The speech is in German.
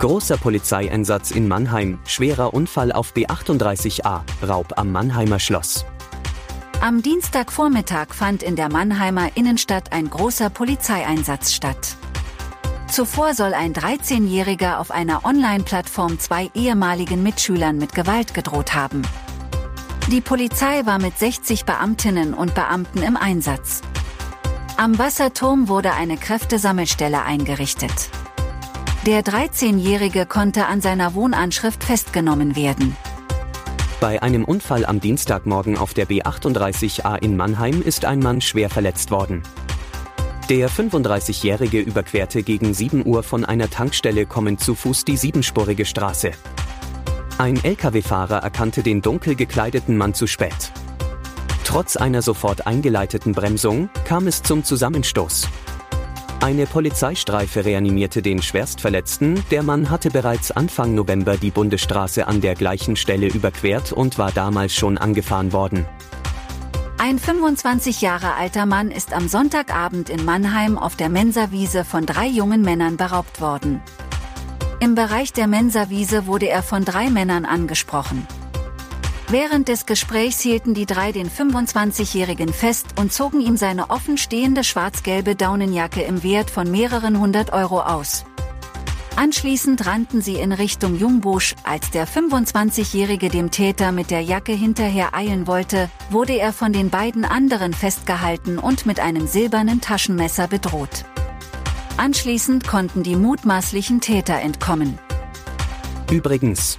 Großer Polizeieinsatz in Mannheim, schwerer Unfall auf B38a, Raub am Mannheimer Schloss. Am Dienstagvormittag fand in der Mannheimer Innenstadt ein großer Polizeieinsatz statt. Zuvor soll ein 13-Jähriger auf einer Online-Plattform zwei ehemaligen Mitschülern mit Gewalt gedroht haben. Die Polizei war mit 60 Beamtinnen und Beamten im Einsatz. Am Wasserturm wurde eine Kräftesammelstelle eingerichtet. Der 13-Jährige konnte an seiner Wohnanschrift festgenommen werden. Bei einem Unfall am Dienstagmorgen auf der B38a in Mannheim ist ein Mann schwer verletzt worden. Der 35-Jährige überquerte gegen 7 Uhr von einer Tankstelle kommend zu Fuß die siebenspurige Straße. Ein Lkw-Fahrer erkannte den dunkel gekleideten Mann zu spät. Trotz einer sofort eingeleiteten Bremsung kam es zum Zusammenstoß. Eine Polizeistreife reanimierte den Schwerstverletzten. Der Mann hatte bereits Anfang November die Bundesstraße an der gleichen Stelle überquert und war damals schon angefahren worden. Ein 25 Jahre alter Mann ist am Sonntagabend in Mannheim auf der Mensawiese von drei jungen Männern beraubt worden. Im Bereich der Mensawiese wurde er von drei Männern angesprochen. Während des Gesprächs hielten die drei den 25-Jährigen fest und zogen ihm seine offenstehende schwarz-gelbe Daunenjacke im Wert von mehreren hundert Euro aus. Anschließend rannten sie in Richtung Jungbusch. Als der 25-Jährige dem Täter mit der Jacke hinterher eilen wollte, wurde er von den beiden anderen festgehalten und mit einem silbernen Taschenmesser bedroht. Anschließend konnten die mutmaßlichen Täter entkommen. Übrigens,